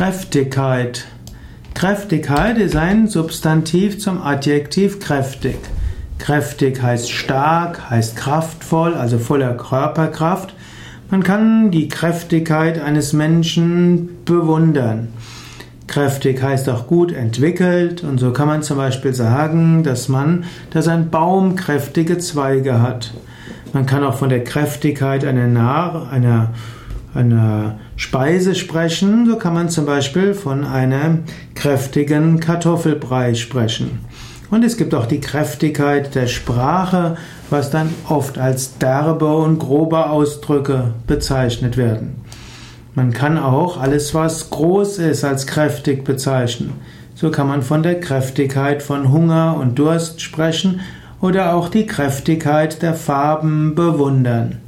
Kräftigkeit. Kräftigkeit ist ein Substantiv zum Adjektiv kräftig. Kräftig heißt stark, heißt kraftvoll, also voller Körperkraft. Man kann die Kräftigkeit eines Menschen bewundern. Kräftig heißt auch gut entwickelt und so kann man zum Beispiel sagen, dass man, dass ein Baum kräftige Zweige hat. Man kann auch von der Kräftigkeit einer, einer, einer Speise sprechen, so kann man zum Beispiel von einem kräftigen Kartoffelbrei sprechen. Und es gibt auch die Kräftigkeit der Sprache, was dann oft als derbe und grobe Ausdrücke bezeichnet werden. Man kann auch alles, was groß ist, als kräftig bezeichnen. So kann man von der Kräftigkeit von Hunger und Durst sprechen oder auch die Kräftigkeit der Farben bewundern.